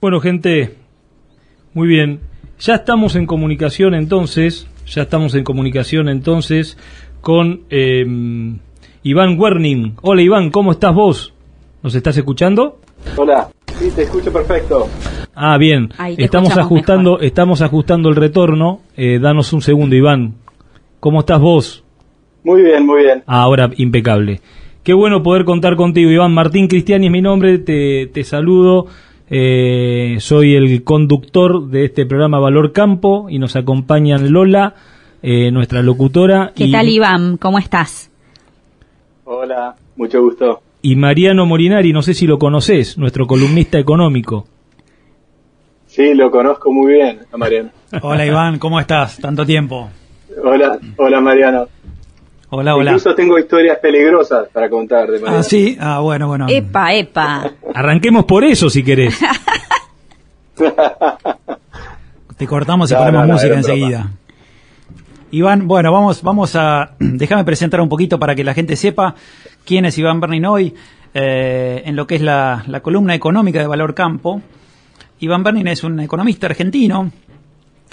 Bueno, gente, muy bien. Ya estamos en comunicación entonces, ya estamos en comunicación entonces con eh, Iván Werning. Hola Iván, ¿cómo estás vos? ¿Nos estás escuchando? Hola, sí, te escucho perfecto. Ah, bien. Estamos ajustando, estamos ajustando el retorno. Eh, danos un segundo, Iván. ¿Cómo estás vos? Muy bien, muy bien. Ah, ahora impecable. Qué bueno poder contar contigo, Iván. Martín Cristiani es mi nombre, te, te saludo. Eh, soy el conductor de este programa Valor Campo y nos acompañan Lola, eh, nuestra locutora. ¿Qué tal, Iván? ¿Cómo estás? Hola, mucho gusto. Y Mariano Morinari, no sé si lo conoces, nuestro columnista económico. Sí, lo conozco muy bien, a Mariano. Hola, Iván, ¿cómo estás? Tanto tiempo. Hola, hola, Mariano. Hola, hola. Incluso tengo historias peligrosas para contar de Mariano. Ah, sí, ah, bueno, bueno. Epa, epa. Arranquemos por eso si querés. Te cortamos y ponemos música enseguida. Iván, bueno, vamos, vamos a. Déjame presentar un poquito para que la gente sepa quién es Iván Bernin hoy eh, en lo que es la, la, columna económica de Valor Campo. Iván Bernin es un economista argentino,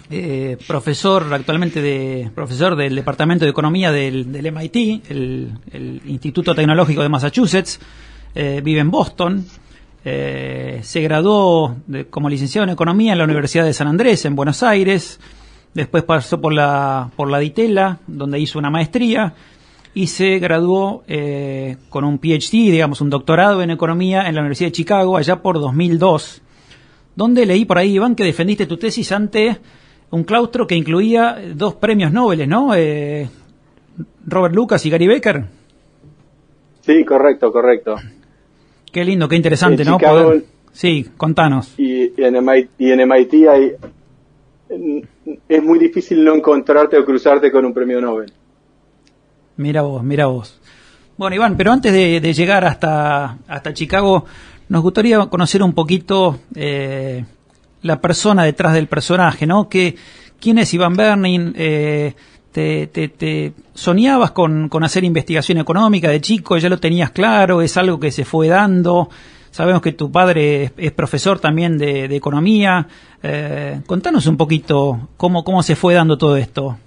eh, profesor actualmente de profesor del Departamento de Economía del, MIT, el, Instituto Tecnológico de Massachusetts, eh, vive en Boston. Eh, se graduó como licenciado en Economía en la Universidad de San Andrés, en Buenos Aires. Después pasó por la, por la Ditela, donde hizo una maestría. Y se graduó con un PhD, digamos, un doctorado en Economía en la Universidad de Chicago, allá por 2002. Donde leí por ahí, Iván, que defendiste tu tesis ante un claustro que incluía dos premios Nobel, ¿no? Eh, Robert Lucas y Gary Becker. Sí, correcto, correcto. Qué lindo, qué interesante, ¿no? Poder... Sí, contanos. Y, y, en MIT, y, en MIT, hay, es muy difícil no encontrarte o cruzarte con un premio Nobel. Mira vos, mira vos. Bueno, Iván, pero antes de, de llegar hasta, hasta Chicago, nos gustaría conocer un poquito eh, la persona detrás del personaje, ¿no? Que, ¿Quién es Iván Bernin? Eh, te, te, soñabas con, hacer investigación económica de chico? ¿Ya lo tenías claro? ¿Es algo que se fue dando? Sabemos que tu padre es, es profesor también de, de economía. Eh, contanos un poquito cómo, cómo se fue dando todo esto.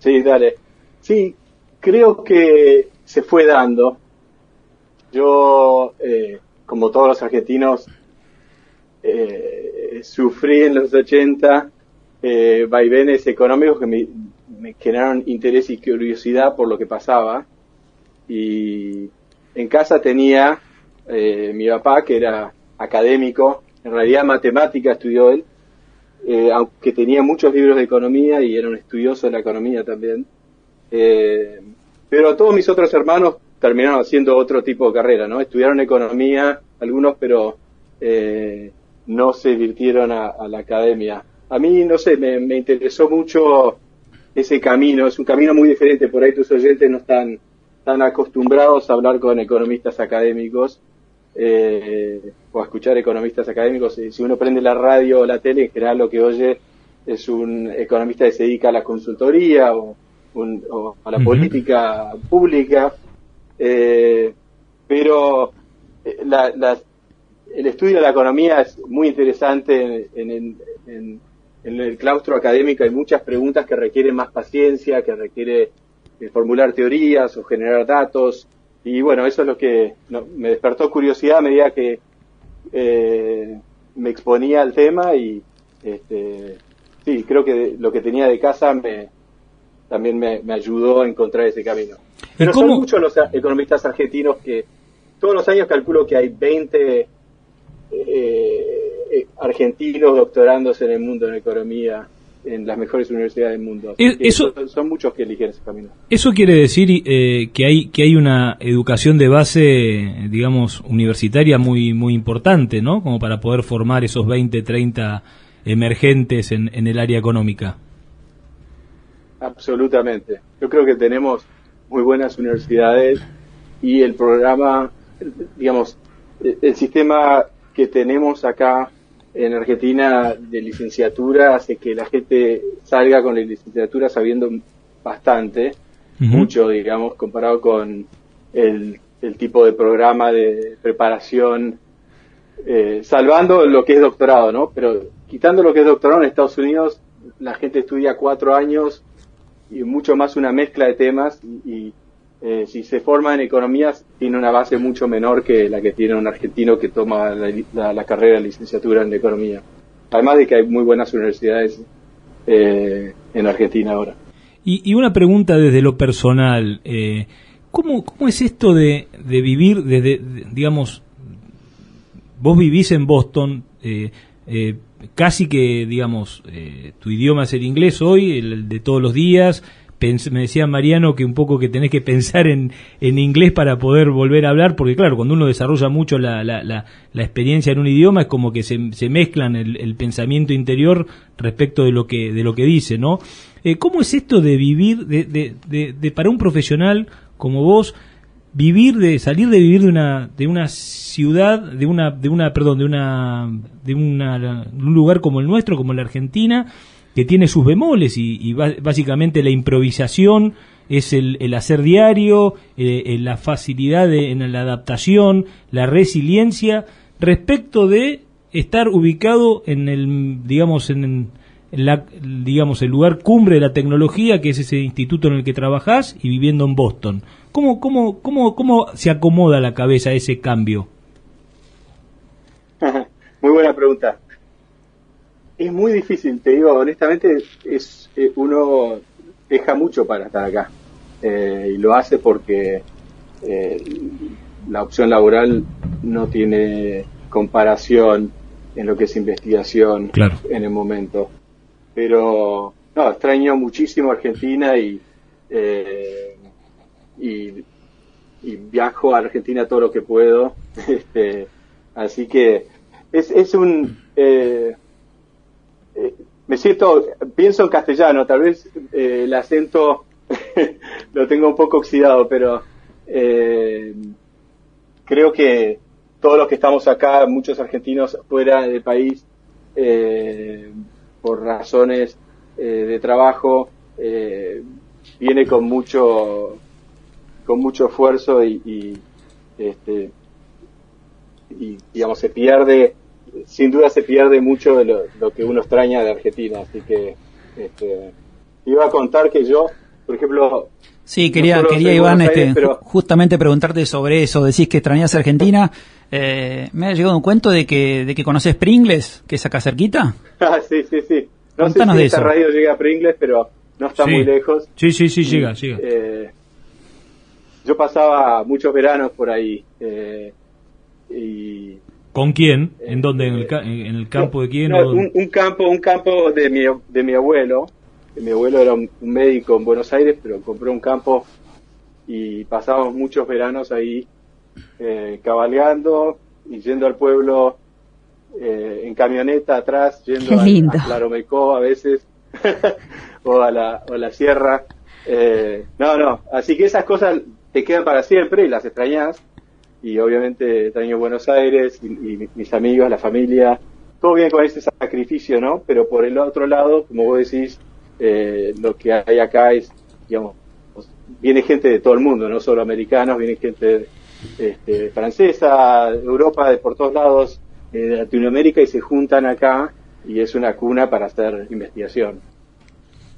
Sí, dale. Sí, creo que se fue dando. Yo, eh, como todos los argentinos, eh, sufrí en los 80 eh, vaivenes económicos que me, generaron interés y curiosidad por lo que pasaba. Y en casa tenía eh, mi papá, que era académico, en realidad matemática estudió él, eh, aunque tenía muchos libros de economía y era un estudioso de la economía también. Eh, pero todos mis otros hermanos terminaron haciendo otro tipo de carrera, ¿no? Estudiaron economía, algunos, pero eh, no se virtieron a, a, la academia. A mí, no sé, me, me, interesó mucho ese camino, es un camino muy diferente, por ahí tus oyentes no están tan acostumbrados a hablar con economistas académicos eh, o a escuchar economistas académicos. Si uno prende la radio o la tele, en general lo que oye es un economista que se dedica a la consultoría o, un, o a la uh -huh. política pública, eh, pero la, la, el estudio de la economía es muy interesante en, en, en, en, el claustro académico. Hay muchas preguntas que requieren más paciencia, que requiere eh, formular teorías o generar datos. Y bueno, eso es lo que no, me despertó curiosidad a medida que eh, me exponía al tema y este, sí, creo que lo que tenía de casa me, también me, me ayudó a encontrar ese camino. Pero son muchos los economistas argentinos que todos los años calculo que hay 20 eh, argentinos doctorándose en el mundo en economía en las mejores universidades del mundo. Eso, son, son, muchos que eligen ese camino. Eso quiere decir eh, que hay que hay una educación de base, digamos, universitaria muy muy importante, ¿no? Como para poder formar esos 20, 30 emergentes en, en el área económica. Absolutamente. Yo creo que tenemos muy buenas universidades y el programa, digamos, el sistema que tenemos acá en Argentina de licenciatura hace que la gente salga con la licenciatura sabiendo bastante, uh -huh. mucho, digamos, comparado con el, el, tipo de programa de preparación eh, salvando lo que es doctorado, ¿no? Pero quitando lo que es doctorado en Estados Unidos, la gente estudia cuatro años y mucho más una mezcla de temas y, eh, si se forma en economías tiene una base mucho menor que la que tiene un argentino que toma la, carrera de licenciatura en economía. Además de que hay muy buenas universidades eh, en Argentina ahora. Y, una pregunta desde lo personal. Eh, ¿cómo, ¿Cómo es esto de, de vivir desde, digamos, vos vivís en Boston, eh, eh, casi que, digamos, eh, tu idioma es el inglés hoy, el, de todos los días. Me decía Mariano que un poco que tenés que pensar en, en, inglés para poder volver a hablar, porque claro, cuando uno desarrolla mucho la, la, la, experiencia en un idioma es como que se, se mezclan el, el, pensamiento interior respecto de lo que, de lo que dice, ¿no? Eh, ¿Cómo es esto de vivir, de, de, de, para un profesional como vos, vivir de salir de vivir de una de una ciudad de una de una perdón de una de una, un lugar como el nuestro como la Argentina que tiene sus bemoles y, básicamente la improvisación es el, hacer diario eh, eh, la facilidad en la adaptación la resiliencia respecto de estar ubicado en el digamos en la, digamos, el lugar cumbre de la tecnología, que es ese instituto en el que trabajás, y viviendo en Boston. ¿Cómo, cómo, cómo, cómo se acomoda la cabeza ese cambio? muy buena pregunta. Es muy difícil, te digo, honestamente, es eh, uno deja mucho para estar acá. Eh, y lo hace porque eh, la opción laboral no tiene comparación en lo que es investigación en el momento pero no, extraño muchísimo Argentina y, eh, y, viajo a Argentina todo lo que puedo. Este, así que es, es un... Eh, eh, me siento, pienso en castellano, tal vez el acento lo tengo un poco oxidado, pero creo que todos los que estamos acá, muchos argentinos fuera del país, eh, por razones eh, de trabajo eh, viene con mucho con mucho esfuerzo y, este y digamos se pierde sin duda se pierde mucho de lo, que uno extraña de Argentina así que este, iba a contar que yo por ejemplo Sí, quería, quería Iván, este, justamente preguntarte sobre eso. Decís que extrañas Argentina. Eh, me ha llegado un cuento de que, de que conoces Pringles, que es acá cerquita. Ah, sí, sí, sí. No sé si esta radio llega a Pringles, pero no está muy lejos. Sí, sí, sí, llega, llega. Eh, yo pasaba muchos veranos por ahí. Eh, y, ¿Con quién? ¿En dónde? ¿En el, en el campo de quién? un, un, campo, un campo de mi, de mi abuelo. Mi abuelo era un, médico en Buenos Aires, pero compró un campo y pasábamos muchos veranos ahí eh, cabalgando y yendo al pueblo eh, en camioneta atrás, yendo a, a, a veces, o, a la, o la sierra. Eh, no, no, así que esas cosas te quedan para siempre y las extrañas. Y obviamente extraño Buenos Aires y, mis amigos, la familia. Todo bien con ese sacrificio, ¿no? Pero por el otro lado, como vos decís, eh, lo que hay acá es, digamos, viene gente de todo el mundo, no solo americanos, viene gente este, francesa, Europa, de por todos lados, de Latinoamérica y se juntan acá y es una cuna para hacer investigación.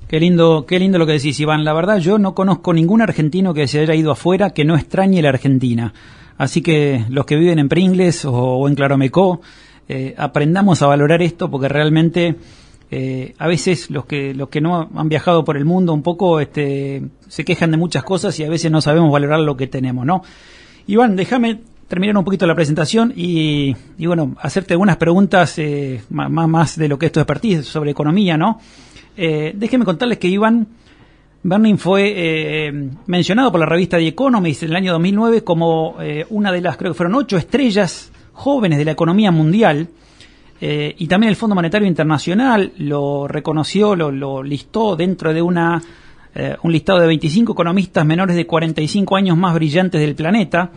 Qué lindo, qué lindo lo que decís, Iván. La verdad, yo no conozco ningún argentino que se haya ido afuera que no extrañe la Argentina. Así que los que viven en Pringles o, en Claromecó, eh, aprendamos a valorar esto porque realmente eh, a veces los que los que no han viajado por el mundo un poco este, se quejan de muchas cosas y a veces no sabemos valorar lo que tenemos, ¿no? Iván, déjame terminar un poquito la presentación y, bueno, hacerte algunas preguntas eh, más, más de lo que es tu expertise sobre economía, ¿no? Eh, déjeme contarles que Iván Bernin fue eh, mencionado por la revista The Economist en el año 2009 como eh, una de las, creo que fueron ocho estrellas jóvenes de la economía mundial. y también el Fondo Monetario Internacional lo reconoció, lo, listó dentro de una, un listado de 25 economistas menores de 45 años más brillantes del planeta.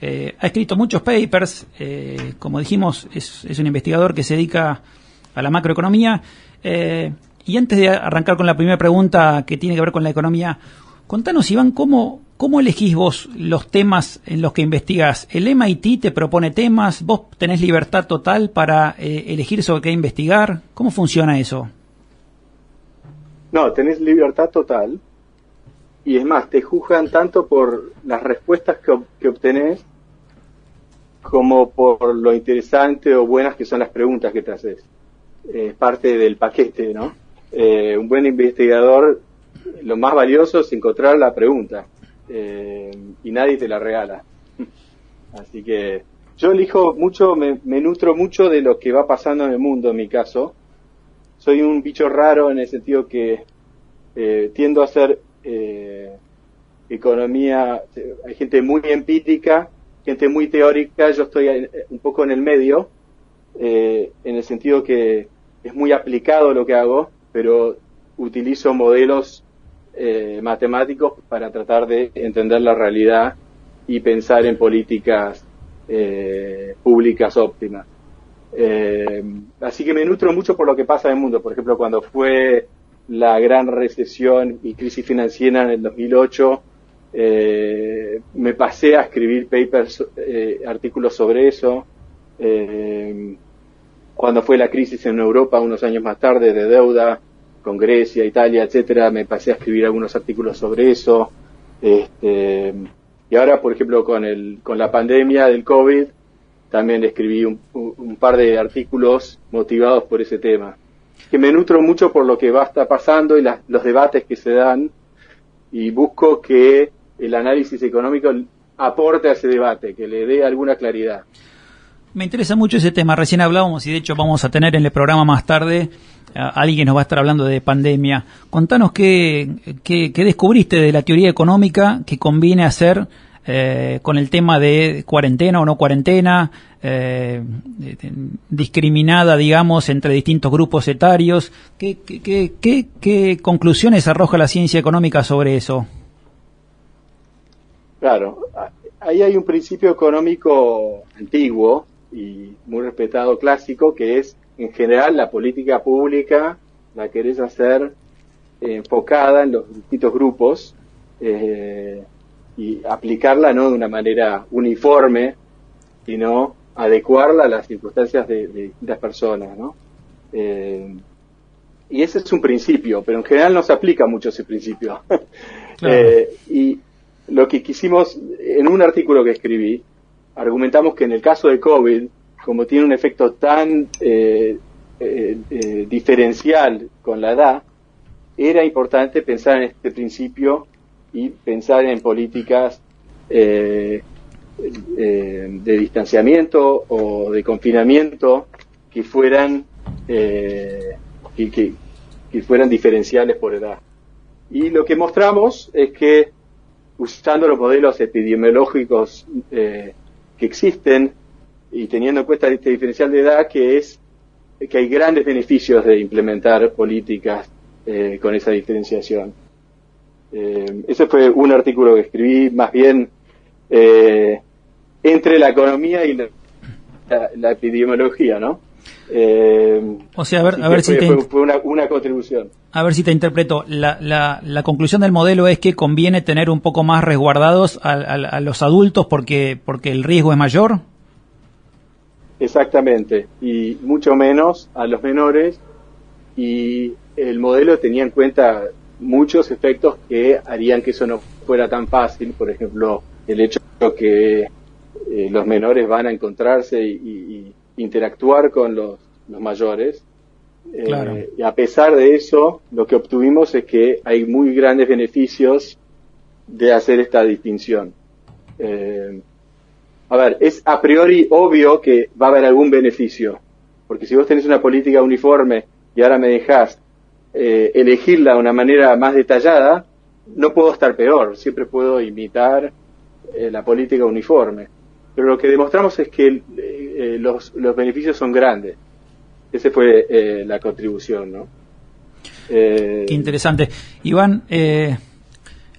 Eh, ha escrito muchos papers, eh, como dijimos, es, un investigador que se dedica a la macroeconomía. Y antes de arrancar con la primera pregunta que tiene que ver con la economía, Contanos, Iván, ¿cómo, ¿cómo elegís vos los temas en los que investigás? ¿El MIT te propone temas? ¿Vos tenés libertad total para eh, elegir sobre qué investigar? ¿Cómo funciona eso? No, tenés libertad total. Y es más, te juzgan tanto por las respuestas que, que obtenés como por lo interesante o buenas que son las preguntas que te haces. Es parte del paquete, ¿no? Eh, un buen investigador, lo más valioso es encontrar la pregunta eh, y nadie te la regala. Así que yo elijo mucho, me, nutro mucho de lo que va pasando en el mundo, en mi caso. Soy un bicho raro en el sentido que eh, tiendo a hacer economía, hay gente muy empírica gente muy teórica, yo estoy un poco en el medio, eh, en el sentido que es muy aplicado lo que hago, pero utilizo modelos eh, matemáticos para tratar de entender la realidad y pensar en políticas eh, públicas óptimas. así que me nutro mucho por lo que pasa en el mundo. Por ejemplo, cuando fue la gran recesión y crisis financiera en el 2008, eh, me pasé a escribir papers, eh, artículos sobre eso. Eh, cuando fue la crisis en Europa, unos años más tarde, de deuda, con Grecia, Italia, etcétera, me pasé a escribir algunos artículos sobre eso. Este, y ahora, por ejemplo, con, el, con la pandemia del COVID, también escribí un, un par de artículos motivados por ese tema. Que me nutro mucho por lo que va a estar pasando y los debates que se dan y busco que el análisis económico aporte a ese debate, que le dé alguna claridad. Me interesa mucho ese tema. Recién hablábamos y de hecho vamos a tener en el programa más tarde a alguien que nos va a estar hablando de pandemia. Contanos qué, qué, descubriste de la teoría económica que conviene hacer eh, con el tema de cuarentena o no cuarentena, eh, discriminada, digamos, entre distintos grupos etarios. ¿Qué, qué, qué, qué conclusiones arroja la ciencia económica sobre eso? Claro, ahí hay un principio económico antiguo y muy respetado clásico que es, en general, la política pública la querés hacer enfocada en los distintos grupos eh, y aplicarla no de una manera uniforme, sino adecuarla a las circunstancias de, distintas personas, ¿no? Eh, y ese es un principio, pero en general no se aplica mucho ese principio. Eh, y lo que quisimos, en un artículo que escribí, argumentamos que en el caso de COVID, como tiene un efecto tan eh, eh, eh, diferencial con la edad, era importante pensar en este principio y pensar en políticas de distanciamiento o de confinamiento que fueran que, fueran diferenciales por edad. Y lo que mostramos es que usando los modelos epidemiológicos que existen y teniendo en cuenta este diferencial de edad que es que hay grandes beneficios de implementar políticas eh, con esa diferenciación. Eh, ese fue un artículo que escribí más bien entre la economía y la epidemiología, ¿no? Eh, o sea, a ver, a ver si te... fue una, contribución. A ver si te interpreto. La, la, la, conclusión del modelo es que conviene tener un poco más resguardados a, los adultos porque, porque el riesgo es mayor. Exactamente, y mucho menos a los menores. Y el modelo tenía en cuenta muchos efectos que harían que eso no fuera tan fácil. Por ejemplo, el hecho de que eh, los menores van a encontrarse y interactuar con los, mayores. Eh, y a pesar de eso, lo que obtuvimos es que hay muy grandes beneficios de hacer esta distinción. Eh, a ver, es a priori obvio que va a haber algún beneficio, porque si vos tenés una política uniforme y ahora me dejás eh, elegirla de una manera más detallada, no puedo estar peor, siempre puedo imitar la política uniforme. Pero lo que demostramos es que eh, los, los, beneficios son grandes. Esa fue eh, la contribución, ¿no? Eh, Qué interesante. Iván,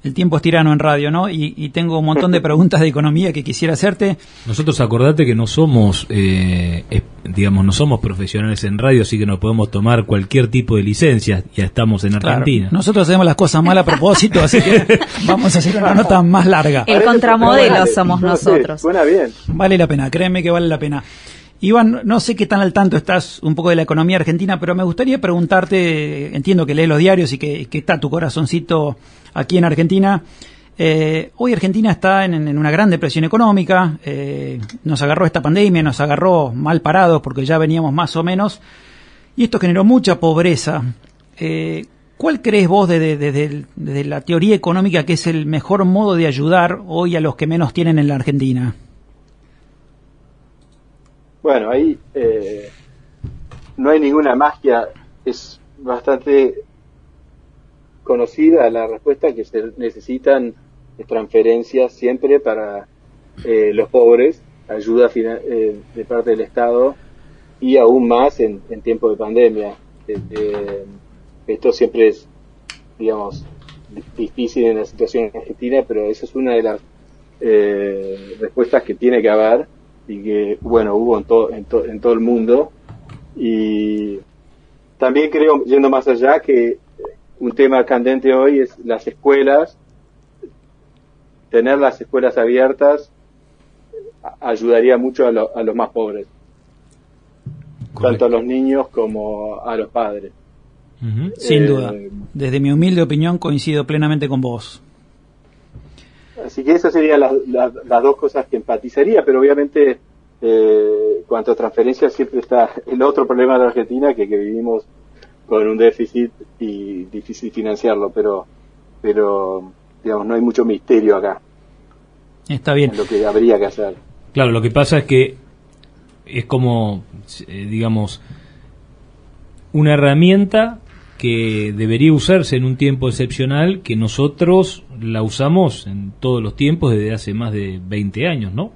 el tiempo es tirano en radio, ¿no? Y, tengo un montón de preguntas de economía que quisiera hacerte. Nosotros acordate que no somos, eh, digamos, no somos profesionales en radio, así que no podemos tomar cualquier tipo de licencia. Ya estamos en Argentina. Nosotros hacemos las cosas mal a propósito, así que vamos a hacer una nota más larga. El contramodelo somos nosotros. Suena bien. Vale la pena, créeme que vale la pena. Iván, no sé qué tan al tanto estás un poco de la economía argentina, pero me gustaría preguntarte, entiendo que lees los diarios y que, está tu corazoncito aquí en Argentina. Eh, hoy Argentina está en, una gran depresión económica, eh, nos agarró esta pandemia, nos agarró mal parados porque ya veníamos más o menos, y esto generó mucha pobreza. Eh, ¿Cuál crees vos desde de, la teoría económica que es el mejor modo de ayudar hoy a los que menos tienen en la Argentina? Bueno, ahí eh, no hay ninguna magia, es bastante conocida la respuesta que se necesitan transferencias siempre para eh, los pobres, ayuda eh, de parte del Estado y aún más en, en tiempo de pandemia. esto siempre es, digamos, difícil en la situación argentina, pero esa es una de las respuestas que tiene que haber y que, bueno, hubo en todo, en, todo el mundo. Y también creo, yendo más allá, que un tema candente hoy es las escuelas. Tener las escuelas abiertas ayudaría mucho a, los más pobres, tanto a los niños como a los padres. Sin duda. Eh, Desde mi humilde opinión coincido plenamente con vos. Así que esas serían las, dos cosas que empatizaría, pero obviamente eh, cuanto a transferencias siempre está el otro problema de la Argentina, que, que vivimos con un déficit y difícil financiarlo, pero, pero digamos, no hay mucho misterio acá. Está bien. lo que habría que hacer. Claro, lo que pasa es que es como, eh, digamos, una herramienta que debería usarse en un tiempo excepcional que nosotros la usamos en todos los tiempos desde hace más de 20 años, ¿no?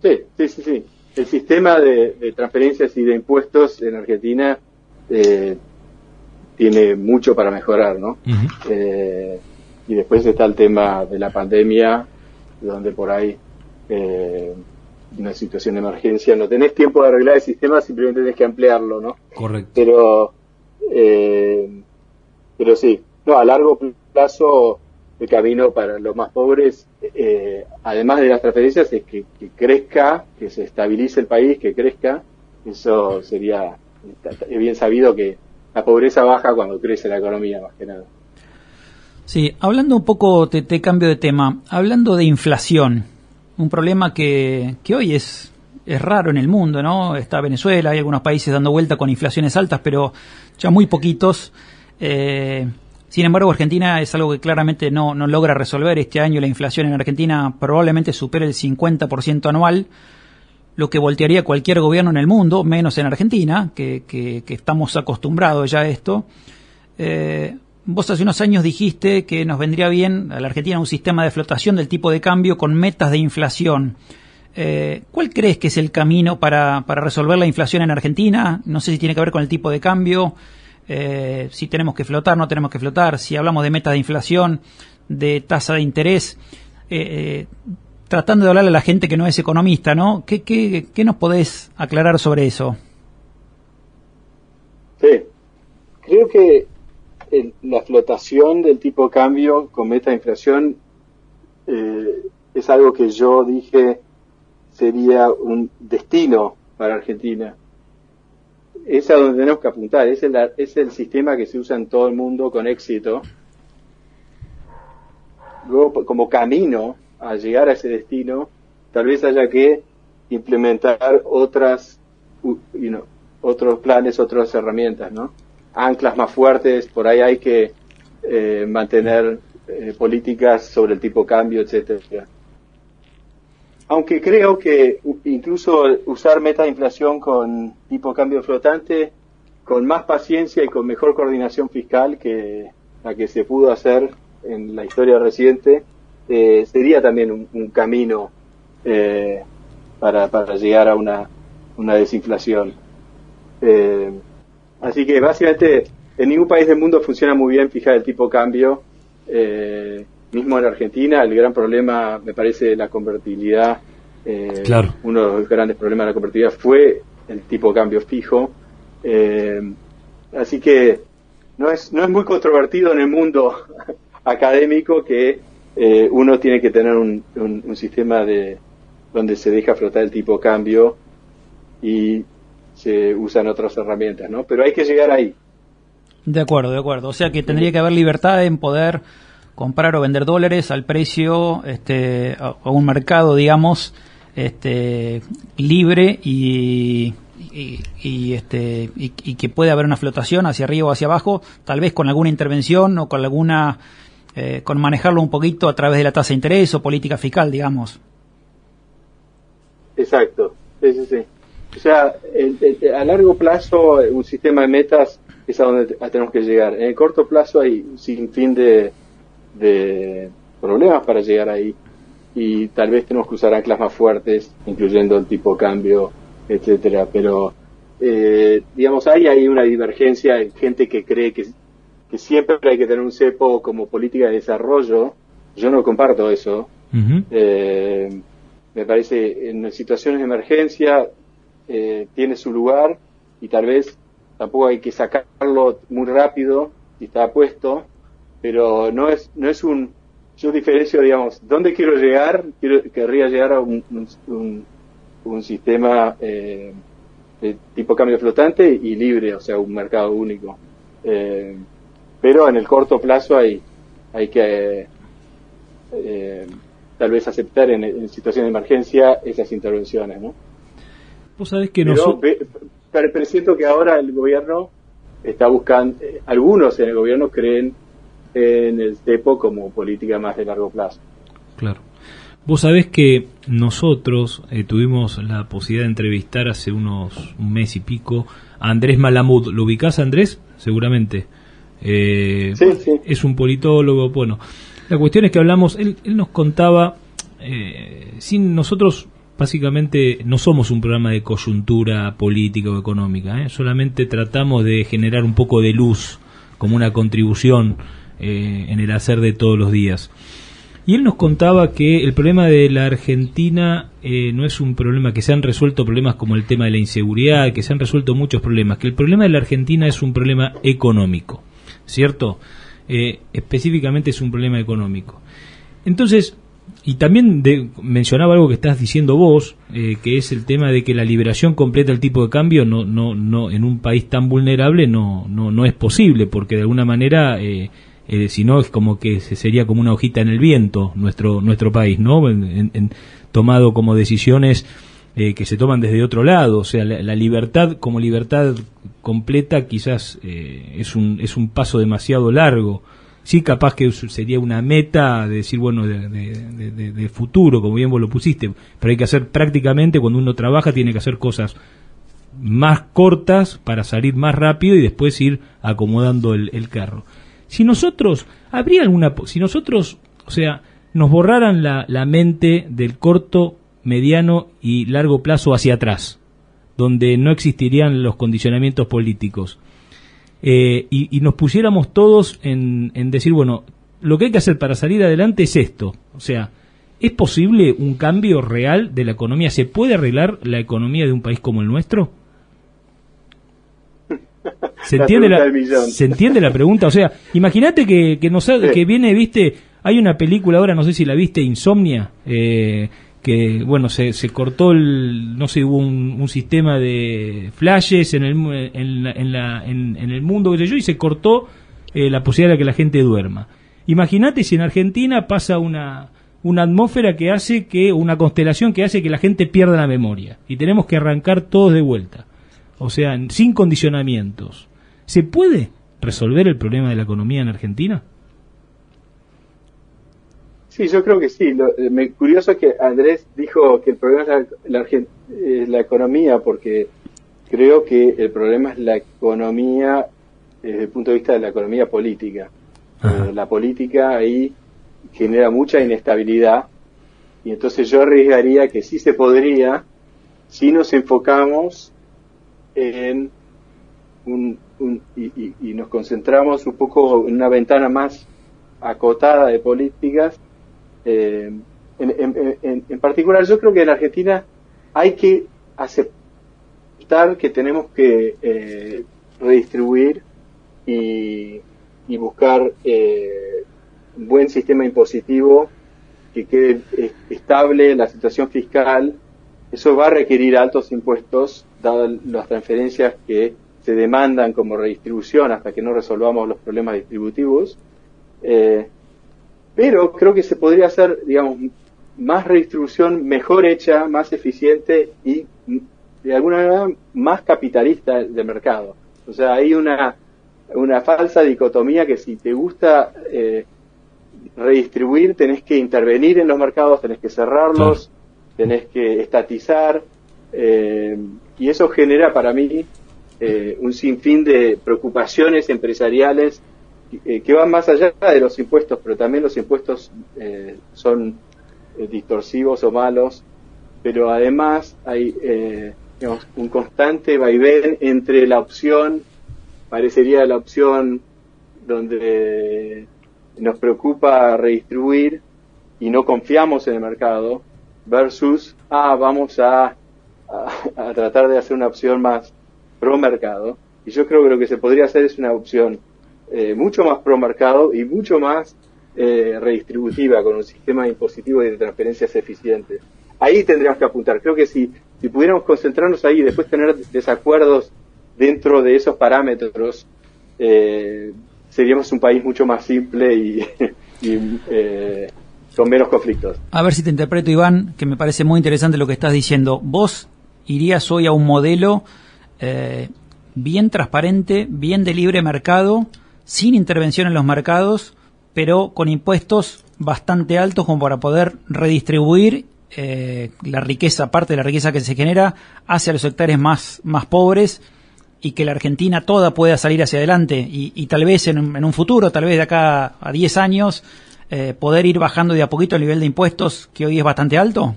Sí, sí, sí, sí. El sistema de, transferencias y de impuestos en Argentina eh, tiene mucho para mejorar, ¿no? Eh, y después está el tema de la pandemia, donde por ahí eh, una situación de emergencia, no tenés tiempo de arreglar el sistema, simplemente tenés que ampliarlo, ¿no? Correcto. Pero, eh, pero sí, no, a largo plazo el camino para los más pobres, eh, además de las transferencias, es que, crezca, que se estabilice el país, que crezca. Eso sería, es bien sabido que la pobreza baja cuando crece la economía, más que nada. Sí, hablando un poco, te cambio de tema, hablando de inflación, un problema que, hoy es, es raro en el mundo, ¿no? Está Venezuela, hay algunos países dando vuelta con inflaciones altas, pero ya muy poquitos. Eh, sin embargo, Argentina es algo que claramente no, no logra resolver. Este año la inflación en Argentina probablemente supere el 50% anual, lo que voltearía cualquier gobierno en el mundo, menos en Argentina, que, que, que estamos acostumbrados ya a esto. Eh, Vos hace unos años dijiste que nos vendría bien a la Argentina un sistema de flotación del tipo de cambio con metas de inflación. Eh, ¿Cuál crees que es el camino para, resolver la inflación en Argentina? No sé si tiene que ver con el tipo de cambio, eh, si tenemos que flotar, no tenemos que flotar, si hablamos de metas de inflación, de tasa de interés. Eh, tratando de hablarle a la gente que no es economista, ¿no? ¿Qué, qué, qué nos podés aclarar sobre eso? Sí, creo que la flotación del tipo de cambio con meta de inflación eh, es algo que yo dije sería un destino para Argentina. Es a donde tenemos que apuntar, es el, es el sistema que se usa en todo el mundo con éxito. Luego, como camino a llegar a ese destino, tal vez haya que implementar otras, otros planes, otras herramientas, ¿no? Anclas más fuertes, por ahí hay que eh, mantener eh, políticas sobre el tipo cambio, etcétera. Aunque creo que incluso usar meta de inflación con tipo cambio flotante, con más paciencia y con mejor coordinación fiscal que la que se pudo hacer en la historia reciente, eh, sería también un, camino para, para llegar a una, una desinflación. Así que básicamente en ningún país del mundo funciona muy bien fijar el tipo de cambio Eh, mismo en Argentina, el gran problema, me parece, la convertibilidad. Eh, claro. Uno de los grandes problemas de la convertibilidad fue el tipo de cambio fijo. Eh, así que no es, no es muy controvertido en el mundo académico que eh, uno tiene que tener un, un, sistema de donde se deja flotar el tipo de cambio y se usan otras herramientas, ¿no? Pero hay que llegar ahí. De acuerdo, de acuerdo. O sea que tendría que haber libertad en poder comprar o vender dólares al precio, este, a, un mercado, digamos, este, libre y, y, este, y, que puede haber una flotación hacia arriba o hacia abajo, tal vez con alguna intervención o con alguna, eh, con manejarlo un poquito a través de la tasa de interés o política fiscal, digamos. Exacto, sí, sí, sí. O sea, a largo plazo un sistema de metas es a donde tenemos que llegar. En el corto plazo hay un sinfín de, de problemas para llegar ahí y tal vez tenemos que usar anclas más fuertes, incluyendo el tipo de cambio, etcétera. Pero, eh, digamos, hay ahí una divergencia en gente que cree que, que siempre hay que tener un cepo como política de desarrollo. Yo no comparto eso. eh, me parece en situaciones de emergencia eh, tiene su lugar y tal vez tampoco hay que sacarlo muy rápido y está puesto pero no es, no es un, yo diferencio, digamos, ¿dónde quiero llegar? Quiero, querría llegar a un, un, un sistema eh, de tipo cambio flotante y libre, o sea, un mercado único. Eh, pero en el corto plazo hay, hay que eh, tal vez aceptar en, en, situación de emergencia esas intervenciones, ¿no? Vos sabés que pero, pero, siento que ahora el gobierno está buscando, algunos en el gobierno creen en el TEPO como política más de largo plazo. Claro. Vos sabés que nosotros eh, tuvimos la posibilidad de entrevistar hace unos un mes y pico a Andrés Malamud. ¿Lo ubicás, Andrés? Seguramente. Eh, sí, sí. Es un politólogo. Bueno, la cuestión es que hablamos, él, él nos contaba, eh, sin nosotros básicamente no somos un programa de coyuntura política o económica, solamente tratamos de generar un poco de luz como una contribución eh, en el hacer de todos los días. Y él nos contaba que el problema de la Argentina eh, no es un problema que se han resuelto problemas como el tema de la inseguridad, que se han resuelto muchos problemas, que el problema de la Argentina es un problema económico, ¿cierto? Eh, específicamente es un problema económico. Entonces, y también mencionaba algo que estás diciendo vos, que es el tema de que la liberación completa del tipo de cambio no, no, no, en un país tan vulnerable no, no, no es posible, porque de alguna manera eh, si no es como que sería como una hojita en el viento nuestro nuestro país, ¿no? En, tomado como decisiones eh, que se toman desde otro lado, o sea, la, libertad como libertad completa quizás eh, es un es un paso demasiado largo. Sí, capaz que sería una meta de decir, bueno, de, de, futuro, como bien vos lo pusiste, pero hay que hacer prácticamente, cuando uno trabaja, tiene que hacer cosas más cortas para salir más rápido y después ir acomodando el carro. Si nosotros, habría alguna, si nosotros, o sea, nos borraran la mente del corto, mediano y largo plazo hacia atrás, donde no existirían los condicionamientos políticos, eh, y, nos pusiéramos todos en, en decir, bueno, lo que hay que hacer para salir adelante es esto, o sea, ¿Es posible un cambio real de la economía? ¿Se puede arreglar la economía de un país como el nuestro? ¿Se entiende, la, ¿Se entiende la pregunta? O sea, imagínate que, que, nos, que viene, viste, hay una película ahora, no sé si la viste, Insomnia, eh, que, bueno, se, se cortó el, no sé, hubo un, sistema de flashes en el, en, en, la, en, el mundo, qué sé yo, y se cortó eh, la posibilidad de que la gente duerma. Imagínate si en Argentina pasa una, una atmósfera que hace que, una constelación que hace que la gente pierda la memoria, y tenemos que arrancar todos de vuelta. O sea, sin condicionamientos. ¿Se puede resolver el problema de la economía en Argentina? Sí, yo creo que sí. Lo, eh, me, curioso que Andrés dijo que el problema es la, la, economía, porque creo que el problema es la economía desde el punto de vista de la economía política. Eh, la política ahí genera mucha inestabilidad y entonces yo arriesgaría que sí se podría si nos enfocamos en un, y, nos concentramos un poco en una ventana más acotada de políticas. Eh, en, particular, yo creo que en Argentina hay que aceptar que tenemos que eh, redistribuir y, buscar eh, un buen sistema impositivo que quede estable la situación fiscal. Eso va a requerir altos impuestos, dadas las transferencias que se demandan como redistribución hasta que no resolvamos los problemas distributivos. Eh, pero creo que se podría hacer, digamos, más redistribución mejor hecha, más eficiente y de alguna manera más capitalista de mercado. O sea, hay una, una falsa dicotomía que si te gusta eh, redistribuir, tenés que intervenir en los mercados, tenés que cerrarlos, tenés que estatizar, eh, y eso genera para mí eh, un sinfín de preocupaciones empresariales eh, que van más allá de los impuestos, pero también los impuestos eh, son distorsivos o malos, pero además hay digamos, un constante vaivén entre la opción, parecería la opción donde nos preocupa redistribuir y no confiamos en el mercado, versus, ah, vamos a, a tratar de hacer una opción más pro mercado. Y yo creo que lo que se podría hacer es una opción eh, mucho más pro mercado y mucho más eh, redistributiva, con un sistema impositivo y de transferencias eficientes. Ahí tendríamos que apuntar. Creo que si, si pudiéramos concentrarnos ahí y después tener desacuerdos dentro de esos parámetros, eh, seríamos un país mucho más simple y, con menos conflictos. A ver si te interpreto, Iván, que me parece muy interesante lo que estás diciendo. ¿Vos irías hoy a un modelo bien transparente, bien de libre mercado, sin intervención en los mercados, pero con impuestos bastante altos como para poder redistribuir eh, la riqueza, parte de la riqueza que se genera hacia los sectores más, más pobres y que la Argentina toda pueda salir hacia adelante y, tal vez en, un futuro, tal vez de acá a 10 años, eh, poder ir bajando de a poquito el nivel de impuestos que hoy es bastante alto?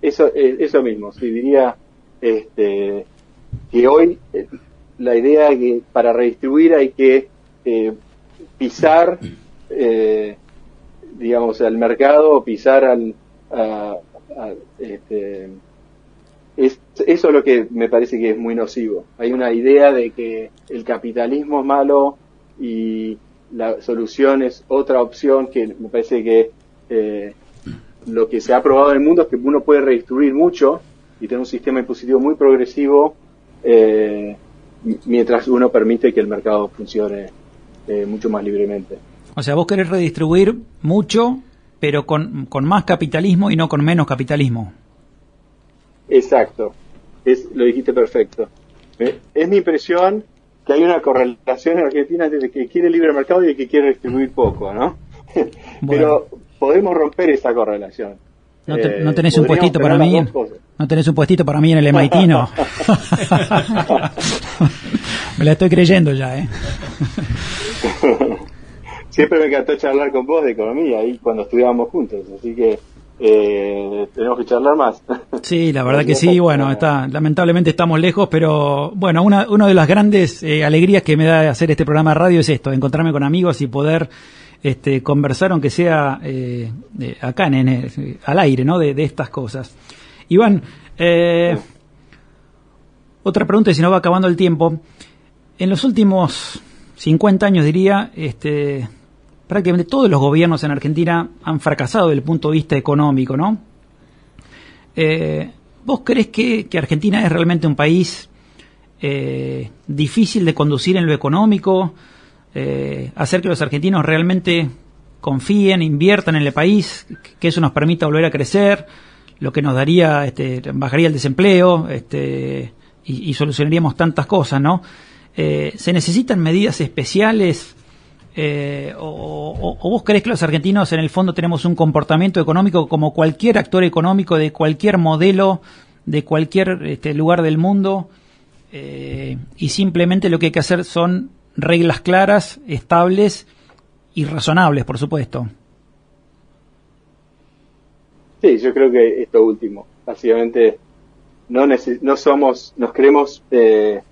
Eso, eso mismo, sí, diría este, que hoy eh, la idea es que para redistribuir hay que eh, pisar, eh, digamos, al mercado o pisar al... este, es, eso es lo que me parece que es muy nocivo. Hay una idea de que el capitalismo es malo y la solución es otra opción que me parece que lo que se ha probado en el mundo es que uno puede redistribuir mucho y tener un sistema impositivo muy progresivo eh, mientras uno permite que el mercado funcione eh, mucho más libremente. O sea, vos querés redistribuir mucho, pero con, más capitalismo y no con menos capitalismo. Exacto, es, lo dijiste perfecto. Eh, es mi impresión que hay una correlación en Argentina entre el que quiere libre mercado y el que quiere distribuir poco, ¿no? Pero podemos romper esa correlación. ¿No, ¿no tenés un puestito para mí? ¿No tenés un puestito para mí en el MIT? No. me la estoy creyendo ya, ¿eh? Siempre me encantó charlar con vos de economía ahí cuando estudiábamos juntos, así que eh, tenemos que charlar más. Sí, la verdad que sí, bueno, está, lamentablemente estamos lejos, pero bueno, una, una de las grandes eh, alegrías que me da hacer este programa de radio es esto, encontrarme con amigos y poder este, conversar, aunque sea eh, acá en, al aire, ¿no? de estas cosas. Iván, eh, otra pregunta y si no va acabando el tiempo. En los últimos 50 años, diría, este, prácticamente todos los gobiernos en Argentina han fracasado desde el punto de vista económico, ¿no? Eh, ¿Vos crees que, Argentina es realmente un país eh, difícil de conducir en lo económico? hacer que los argentinos realmente confíen, inviertan en el país, que eso nos permita volver a crecer lo que nos daría, este, bajaría el desempleo este, y, solucionaríamos tantas cosas, ¿no? Eh, ¿Se necesitan medidas especiales eh, o, vos crees que los argentinos en el fondo tenemos un comportamiento económico como cualquier actor económico de cualquier modelo, de cualquier este, lugar del mundo eh, y simplemente lo que hay que hacer son reglas claras, estables y razonables, por supuesto? Sí, yo creo que esto último. Básicamente, no, no somos, nos creemos eh,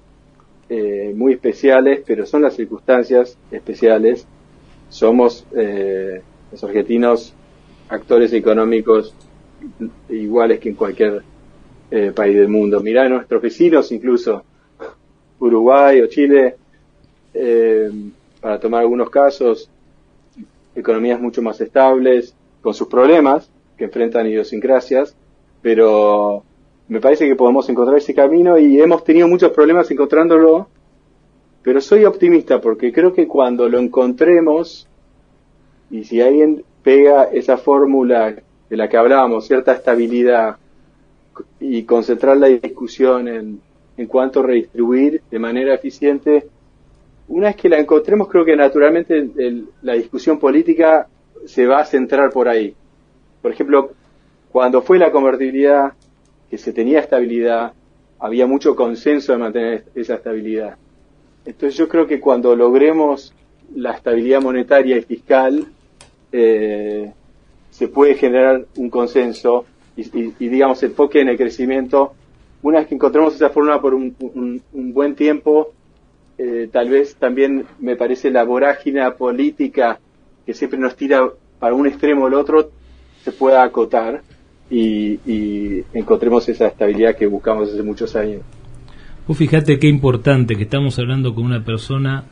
eh, muy especiales, pero son las circunstancias especiales. somos eh, los argentinos actores económicos iguales que en cualquier eh, país del mundo. Mirá nuestros vecinos, incluso Uruguay o Chile, eh, para tomar algunos casos, economías mucho más estables, con sus problemas, que enfrentan idiosincrasias, pero me parece que podemos encontrar ese camino y hemos tenido muchos problemas encontrándolo, pero soy optimista porque creo que cuando lo encontremos, y si alguien pega esa fórmula de la que hablábamos, cierta estabilidad, y concentrar la discusión en, en cuanto redistribuir de manera eficiente, una vez que la encontremos, creo que naturalmente la discusión política se va a centrar por ahí. Por ejemplo, cuando fue la convertibilidad, que se tenía estabilidad, había mucho consenso de mantener esa estabilidad. Entonces yo creo que cuando logremos la estabilidad monetaria y fiscal, eh, se puede generar un consenso y, y, digamos, enfoque en el crecimiento. Una vez que encontremos esa fórmula por un, buen tiempo, eh, tal vez también me parece la vorágine política que siempre nos tira para un extremo o el otro, se pueda acotar y, encontremos esa estabilidad que buscamos hace muchos años. Vos fíjate qué importante que estamos hablando con una persona,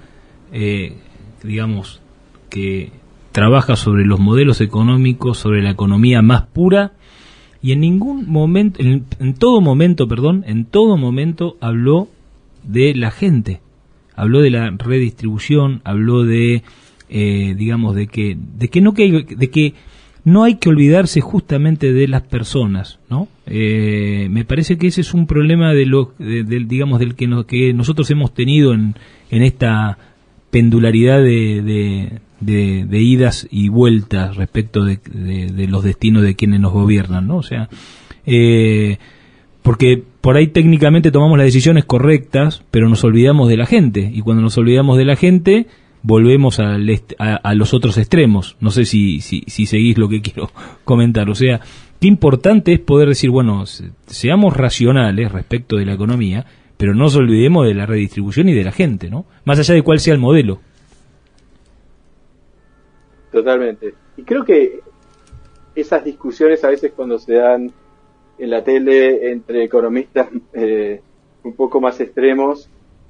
eh, digamos, que trabaja sobre los modelos económicos, sobre la economía más pura y en ningún momento, en, todo momento, perdón, en todo momento habló de la gente, habló de la redistribución, habló de, eh, digamos, de que, de que no que, de que no hay que olvidarse justamente de las personas, ¿no? Eh, me parece que ese es un problema de lo, digamos, del que, nosotros hemos tenido en, esta pendularidad de, de, idas y vueltas respecto de, los destinos de quienes nos gobiernan, ¿no? O sea, eh, porque por ahí técnicamente tomamos las decisiones correctas, pero nos olvidamos de la gente, y cuando nos olvidamos de la gente, volvemos a, a, los otros extremos. No sé si, si, si seguís lo que quiero comentar. O sea, qué importante es poder decir, bueno, seamos racionales respecto de la economía, pero no nos olvidemos de la redistribución y de la gente, ¿no? Más allá de cuál sea el modelo. Totalmente. Y creo que esas discusiones a veces cuando se dan en la tele entre economistas eh, un poco más extremos,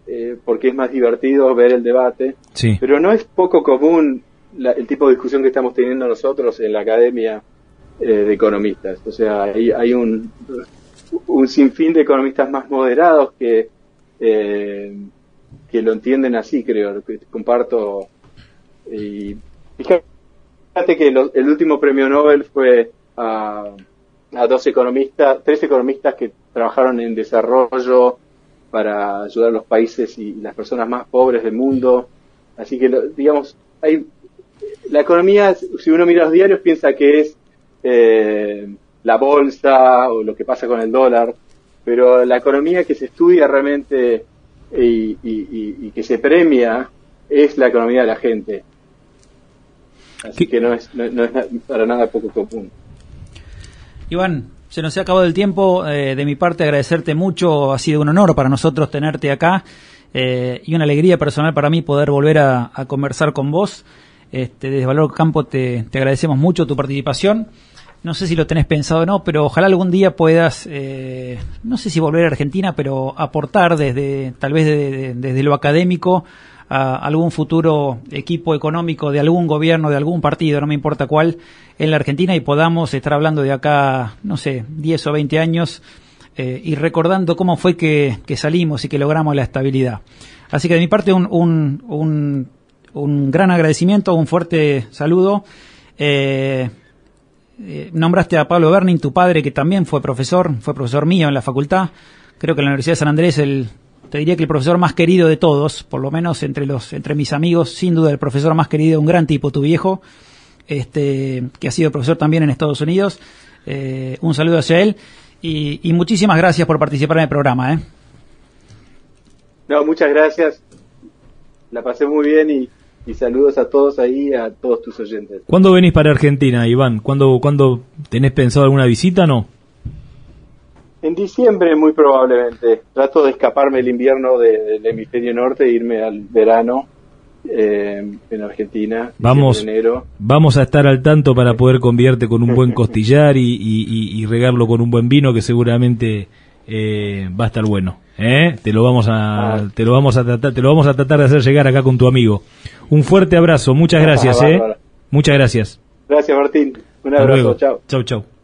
eh, porque es más divertido ver el debate, sí. pero no es poco común el tipo de discusión que estamos teniendo nosotros en la academia eh, de economistas. O sea, hay, hay un, un sinfín de economistas más moderados que, que lo entienden así, creo, que comparto. Y Fíjate que el último premio Nobel fue a, dos economistas, tres economistas que trabajaron en desarrollo para ayudar a los países y las personas más pobres del mundo. Así que, digamos, hay la economía, si uno mira los diarios, piensa que es eh, la bolsa o lo que pasa con el dólar, pero la economía que se estudia realmente y que se premia es la economía de la gente. Así que no es, para nada poco común. Iván, se nos ha acabado el tiempo. Eh, de mi parte, agradecerte mucho. Ha sido un honor para nosotros tenerte acá eh, y una alegría personal para mí poder volver a, conversar con vos. Este, desde Valor Campo te, agradecemos mucho tu participación. No sé si lo tenés pensado o no, pero ojalá algún día puedas, eh, no sé si volver a Argentina, pero aportar desde, tal vez desde lo académico a algún futuro equipo económico de algún gobierno, de algún partido, no me importa cuál, en la Argentina y podamos estar hablando de acá, no sé, 10 o 20 años eh, y recordando cómo fue que, salimos y que logramos la estabilidad. Así que de mi parte un, un, un, gran agradecimiento, un fuerte saludo. Eh, eh, nombraste a Pablo Berning, tu padre, que también fue profesor, fue profesor mío en la facultad. Creo que en la Universidad de San Andrés el, te diría que el profesor más querido de todos, por lo menos entre los entre mis amigos, sin duda el profesor más querido, un gran tipo, tu viejo, este, que ha sido profesor también en Estados Unidos. Eh, un saludo hacia él y, muchísimas gracias por participar en el programa. ¿eh? No, muchas gracias. La pasé muy bien y, saludos a todos ahí, a todos tus oyentes. ¿Cuándo venís para Argentina, Iván? ¿Cuándo, ¿cuándo tenés pensado alguna visita, no? En diciembre, muy probablemente. Trato de escaparme el invierno del hemisferio norte e irme al verano. eh, en Argentina. Vamos, vamos a estar al tanto para poder convierte con un buen costillar y, regarlo con un buen vino que seguramente eh, va a estar bueno. ¿eh? Te lo vamos a, ah. te lo vamos a tratar, te lo vamos a tratar de hacer llegar acá con tu amigo. Un fuerte abrazo, muchas gracias, ¿eh? Muchas gracias. Gracias, Martín. Un abrazo, chao. Chau, chau.